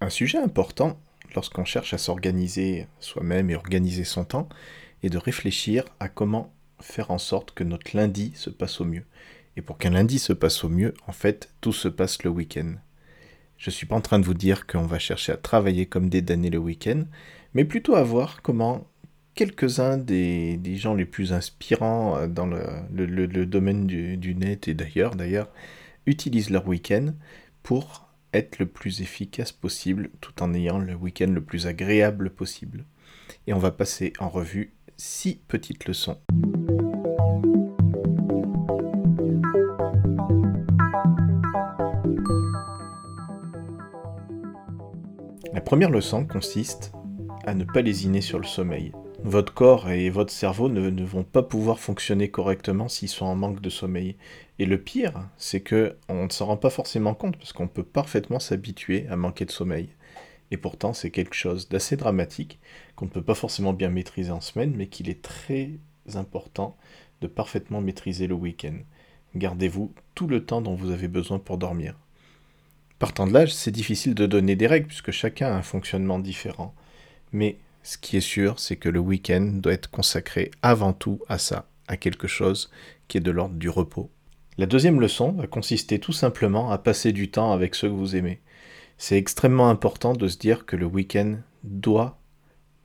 Un sujet important lorsqu'on cherche à s'organiser soi-même et organiser son temps est de réfléchir à comment faire en sorte que notre lundi se passe au mieux. Et pour qu'un lundi se passe au mieux, en fait, tout se passe le week-end. Je ne suis pas en train de vous dire qu'on va chercher à travailler comme des damnés le week-end, mais plutôt à voir comment quelques-uns des, gens les plus inspirants euh, dans le, domaine du, net et d'ailleurs, utilisent leur week-end pour être le plus efficace possible tout en ayant le week-end le plus agréable possible. Et on va passer en revue six petites leçons. La première leçon consiste à ne pas lésiner sur le sommeil. Votre corps et votre cerveau ne, vont pas pouvoir fonctionner correctement s'ils sont en manque de sommeil. Et le pire, c'est que on ne s'en rend pas forcément compte parce qu'on peut parfaitement s'habituer à manquer de sommeil. Et pourtant, c'est quelque chose d'assez dramatique qu'on ne peut pas forcément bien maîtriser en semaine, mais qu'il est très important de parfaitement maîtriser le week-end. Gardez-vous tout le temps dont vous avez besoin pour dormir. Partant de là, c'est difficile de donner des règles puisque chacun a un fonctionnement différent. Mais ce qui est sûr, c'est que le week-end doit être consacré avant tout à ça, à quelque chose qui est de l'ordre du repos. La deuxième leçon va consister tout simplement à passer du temps avec ceux que vous aimez. C'est extrêmement important de se dire que le week-end doit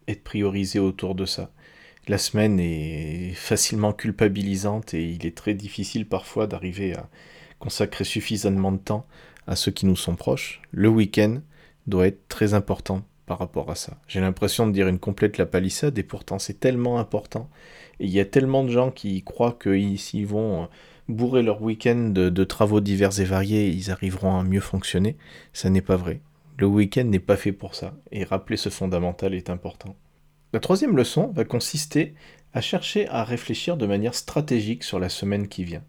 être priorisé autour de ça. La semaine est facilement culpabilisante et il est très difficile parfois d'arriver à consacrer suffisamment de temps à ceux qui nous sont proches. Le week-end doit être très important par rapport à ça. J'ai l'impression de dire une complète la palissade et pourtant c'est tellement important. Il y a tellement de gens qui croient que s'ils vont euh, bourrer leur week-end de, travaux divers et variés, ils arriveront à mieux fonctionner. Ça n'est pas vrai. Le week-end n'est pas fait pour ça. Et rappeler ce fondamental est important. La troisième leçon va consister à chercher à réfléchir de manière stratégique sur la semaine qui vient.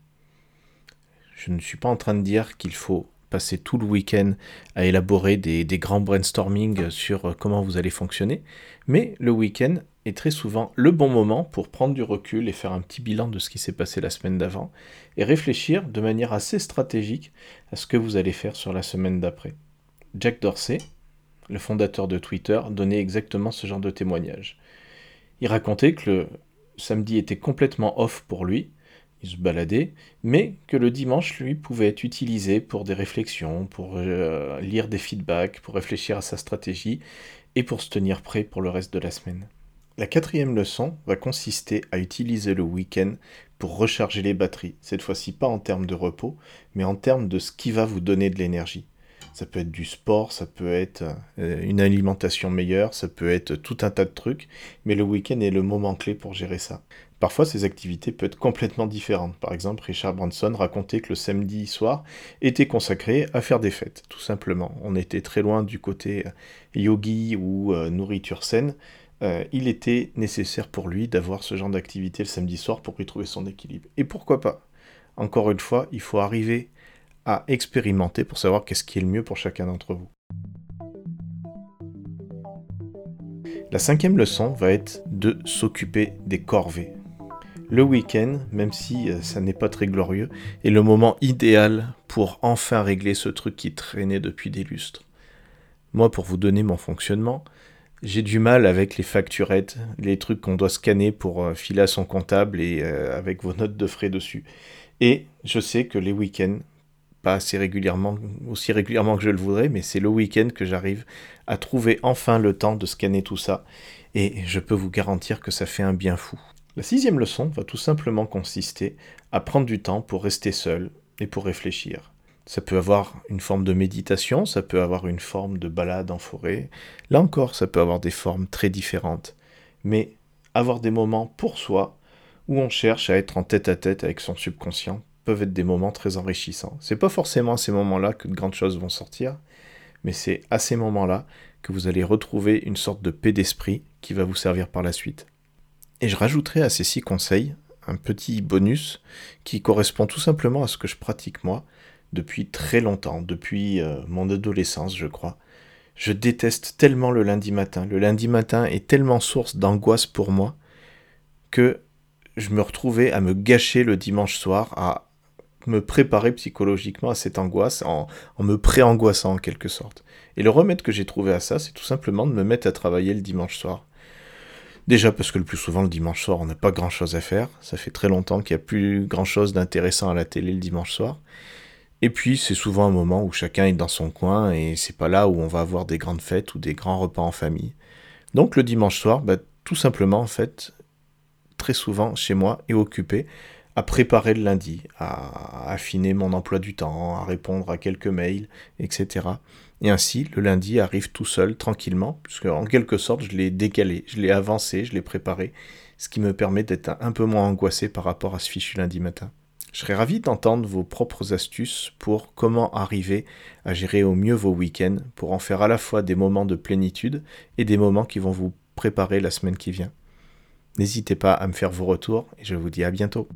Je ne suis pas en train de dire qu'il faut passer tout le week-end à élaborer des, grands brainstorming sur euh, comment vous allez fonctionner, mais le week-end est très souvent le bon moment pour prendre du recul et faire un petit bilan de ce qui s'est passé la semaine d'avant et réfléchir de manière assez stratégique à ce que vous allez faire sur la semaine d'après. Jack Dorsey, le fondateur de Twitter, donnait exactement ce genre de témoignage. Il racontait que le samedi était complètement off pour lui, se baladait, mais que le dimanche, lui, pouvait être utilisé pour des réflexions, pour euh, lire des feedbacks, pour réfléchir à sa stratégie et pour se tenir prêt pour le reste de la semaine. La quatrième leçon va consister à utiliser le week-end pour recharger les batteries, cette fois-ci pas en termes de repos, mais en termes de ce qui va vous donner de l'énergie. Ça peut être du sport, ça peut être euh, une alimentation meilleure, ça peut être tout un tas de trucs, mais le week-end est le moment clé pour gérer ça. Parfois, ces activités peuvent être complètement différentes. Par exemple, Richard Branson racontait que le samedi soir était consacré à faire des fêtes, tout simplement. On était très loin du côté euh, yogi ou euh, nourriture saine. Il était nécessaire pour lui d'avoir ce genre d'activité le samedi soir pour y trouver son équilibre. Et pourquoi pas? Encore une fois, il faut arriver à expérimenter pour savoir qu'est-ce qui est le mieux pour chacun d'entre vous. La cinquième leçon va être de s'occuper des corvées le week-end, même si euh, ça n'est pas très glorieux, est le moment idéal pour enfin régler ce truc qui traînait depuis des lustres. Moi, pour vous donner mon fonctionnement, j'ai du mal avec les facturettes, les trucs qu'on doit scanner pour euh, filer à son comptable et euh, avec vos notes de frais dessus. Et je sais que les week-ends, pas assez régulièrement, aussi régulièrement que je le voudrais, mais c'est le week-end que j'arrive à trouver enfin le temps de scanner tout ça. Et je peux vous garantir que ça fait un bien fou. La sixième leçon va tout simplement consister à prendre du temps pour rester seul et pour réfléchir. Ça peut avoir une forme de méditation, ça peut avoir une forme de balade en forêt. Là encore, ça peut avoir des formes très différentes. Mais avoir des moments pour soi, où on cherche à être en tête à tête avec son subconscient, peuvent être des moments très enrichissants. C'est pas forcément à ces moments-là que de grandes choses vont sortir, mais c'est à ces moments-là que vous allez retrouver une sorte de paix d'esprit qui va vous servir par la suite. Et je rajouterai à ces six conseils un petit bonus qui correspond tout simplement à ce que je pratique moi depuis très longtemps, depuis euh, mon adolescence je crois. Je déteste tellement le lundi matin. Le lundi matin est tellement source d'angoisse pour moi que je me retrouvais à me gâcher le dimanche soir, à me préparer psychologiquement à cette angoisse en, me pré-angoissant en quelque sorte. Et le remède que j'ai trouvé à ça, c'est tout simplement de me mettre à travailler le dimanche soir. Déjà parce que le plus souvent le dimanche soir, on n'a pas grand-chose à faire. Ça fait très longtemps qu'il n'y a plus grand-chose d'intéressant à la télé le dimanche soir. Et puis c'est souvent un moment où chacun est dans son coin et c'est pas là où on va avoir des grandes fêtes ou des grands repas en famille. Donc le dimanche soir, bah, tout simplement en fait, très souvent chez moi est occupé à préparer le lundi, à affiner mon emploi du temps, à répondre à quelques mails, etc. Et ainsi, le lundi arrive tout seul, tranquillement, puisque en quelque sorte, je l'ai décalé, je l'ai avancé, je l'ai préparé, ce qui me permet d'être un peu moins angoissé par rapport à ce fichu lundi matin. Je serais ravi d'entendre vos propres astuces pour comment arriver à gérer au mieux vos week-ends, pour en faire à la fois des moments de plénitude et des moments qui vont vous préparer la semaine qui vient. N'hésitez pas à me faire vos retours et je vous dis à bientôt.